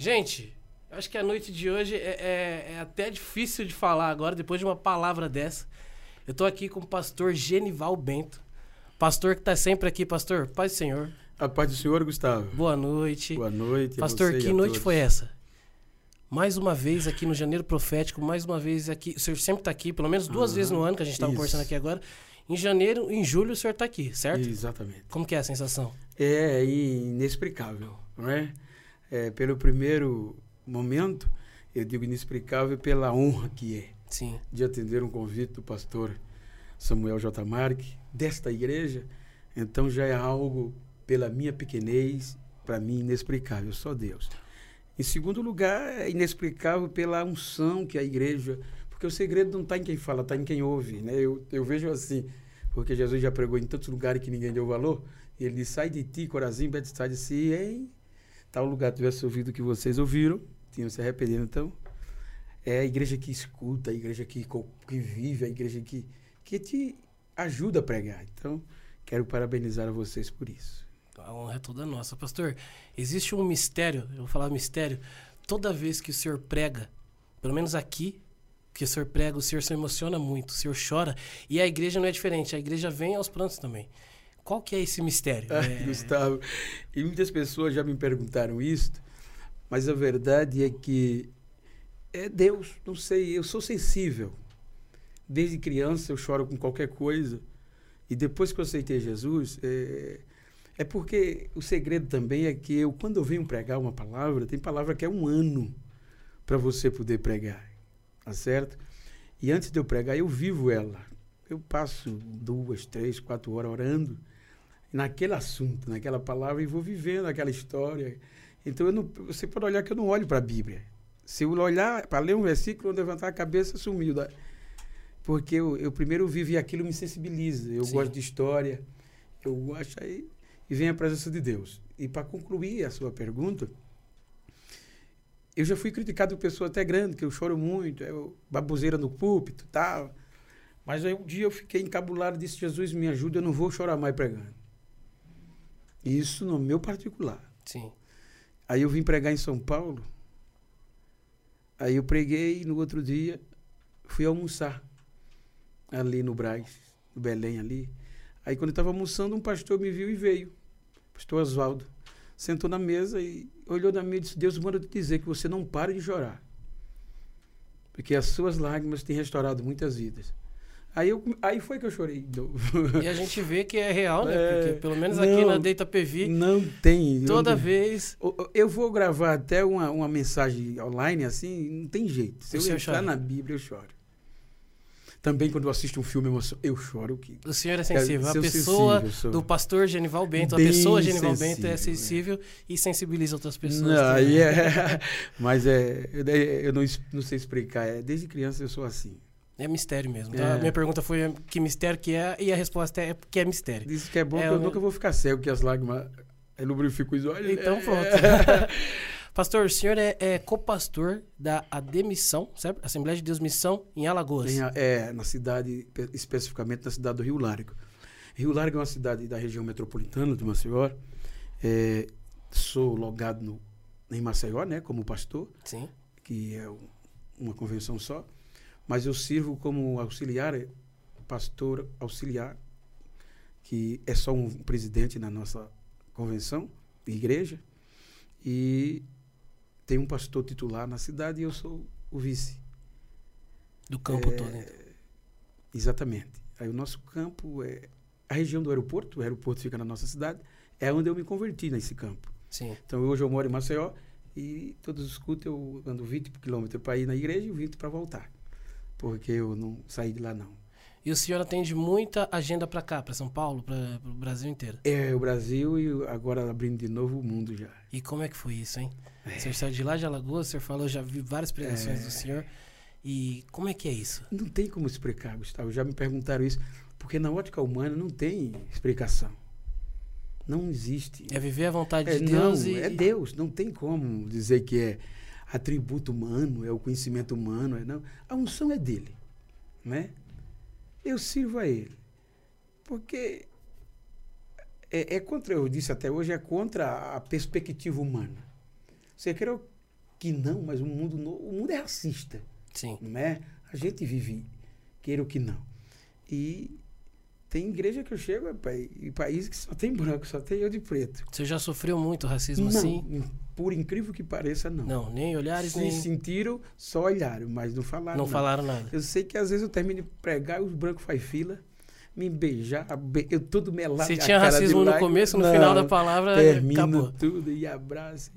Gente, acho que a noite de hoje é, é, é, até difícil de falar agora, depois de uma palavra dessa. Eu tô aqui com o pastor Genival Bento. Pastor que tá sempre aqui, pastor. Paz do Senhor. A paz do Senhor, Gustavo. Boa noite. Boa noite. Pastor, que noite todos. foi essa? Mais uma vez aqui no Janeiro Profético, mais uma vez aqui. O senhor sempre tá aqui, pelo menos duas vezes no ano, que a gente tava conversando aqui agora. Em janeiro, em julho, o senhor tá aqui, certo? Exatamente. Como que é a sensação? É inexplicável, não é? É pelo primeiro momento, eu digo inexplicável pela honra que é Sim. de atender um convite do pastor Samuel J. Marque, desta igreja. Então já é algo, pela minha pequenez, para mim inexplicável, só Deus. Em segundo lugar, é inexplicável pela unção que a igreja. Porque o segredo não está em quem fala, está em quem ouve. Né? Eu, eu vejo assim, porque Jesus já pregou em tantos lugares que ninguém deu valor. Ele diz: sai de ti, Corazim, Betesda, se em tal lugar tivesse ouvido o que vocês ouviram, tinham se arrependido. Então, é a igreja que escuta, a igreja que, que vive, a igreja que, que te ajuda a pregar. Então, quero parabenizar a vocês por isso. A honra é toda nossa. Pastor, existe um mistério, eu vou falar mistério, toda vez que o senhor prega, pelo menos aqui, que o senhor prega, o senhor se emociona muito, o senhor chora, e a igreja não é diferente, a igreja vem aos prantos também. Qual que é esse mistério? Ah, é... Gustavo, e muitas pessoas já me perguntaram isso, mas a verdade é que é Deus, não sei, eu sou sensível. Desde criança eu choro com qualquer coisa. E depois que eu aceitei Jesus, é, é porque o segredo também é que eu, quando eu venho pregar uma palavra, tem palavra que é um ano para você poder pregar, tá certo? E antes de eu pregar, eu vivo ela. Eu passo duas, três, quatro horas orando naquele assunto, naquela palavra, e vou vivendo aquela história. Então, eu não, você pode olhar que eu não olho para a Bíblia. Se eu olhar para ler um versículo, eu levantar a cabeça, sumiu. Da... Porque eu, eu primeiro vivo e aquilo me sensibiliza. Eu Sim. gosto de história, eu gosto aí. E vem a presença de Deus. E para concluir a sua pergunta, eu já fui criticado por pessoa até grande, que eu choro muito, eu baboseira no púlpito tal. Mas aí um dia eu fiquei encabulado e disse: Jesus, me ajuda, eu não vou chorar mais pregando. Isso no meu particular. Sim. Aí eu vim pregar em São Paulo. Aí eu preguei e no outro dia fui almoçar ali no Braz, no Belém ali. Aí quando eu estava almoçando, um pastor me viu e veio. Pastor Oswaldo. Sentou na mesa e olhou na minha e disse, Deus manda te dizer que você não pare de chorar. Porque as suas lágrimas têm restaurado muitas vidas. Aí, eu, aí foi que eu chorei de novo. E a gente vê que é real, né? É, Porque pelo menos aqui na Deita PV. Não tem. Toda vez. Eu vou gravar até uma, uma mensagem online assim, não tem jeito. Se eu entrar chora. na Bíblia, eu choro. Também quando eu assisto um filme, eu choro. Que, o senhor é sensível. É, a pessoa sensível, do pastor Genival Bento, Bem a pessoa Genival Bento é sensível é. e sensibiliza outras pessoas. Não, é, mas é, eu não, não sei explicar. É, desde criança eu sou assim. É mistério mesmo. Tá? É. A minha pergunta foi que mistério que é, e a resposta é que é mistério. Diz que é bom, é, que eu, eu nunca vou ficar cego, que as lágrimas lubrificam os olhos. Então é. pronto. Pastor, o senhor é, é co-pastor da Ademissão, certo? Assembleia de Deus Missão, em Alagoas. Em, é, na cidade, especificamente na cidade do Rio Largo. Rio Largo é uma cidade da região metropolitana de Maceió. É, sou logado no, em Maceió, né, como pastor. Sim. Que é uma convenção só mas eu sirvo como auxiliar, pastor auxiliar, que é só um presidente na nossa convenção, igreja, e tem um pastor titular na cidade e eu sou o vice. Do campo é, todo, então. Exatamente. Aí o nosso campo é a região do aeroporto, o aeroporto fica na nossa cidade, é onde eu me converti nesse campo. Sim. Então hoje eu moro em Maceió e todos os cultos eu ando 20 quilômetros para ir na igreja e 20 para voltar porque eu não saí de lá não. E o senhor atende muita agenda para cá, para São Paulo, para o Brasil inteiro? É, o Brasil e agora abrindo de novo o mundo já. E como é que foi isso, hein? É. O senhor saiu de lá de Alagoas, o senhor falou, já vi várias pregações é. do senhor. E como é que é isso? Não tem como explicar, Gustavo. Já me perguntaram isso. Porque na ótica humana não tem explicação. Não existe. É viver a vontade é, de Deus não, e... É Deus. Não tem como dizer que é atributo humano, é o conhecimento humano, é não. A unção é dele, né? Eu sirvo a ele. Porque é, é contra, eu disse até hoje, é contra a perspectiva humana. Você quer que não, mas o mundo, o mundo é racista, Sim. não é? A gente vive, queira ou que não. E tem igreja que eu chego, rapaz, em país que só tem branco, só tem eu de preto. Você já sofreu muito racismo não, assim? Por incrível que pareça, não. Não, nem olhares, Se nem. sentiram, só olharam, mas não falaram Não nada. falaram nada. Eu sei que às vezes eu termino de pregar e os brancos fazem fila, me beijar, be- eu todo melado. Se tinha racismo no começo, no Não, final da palavra, Termina acabou. tudo e abraça.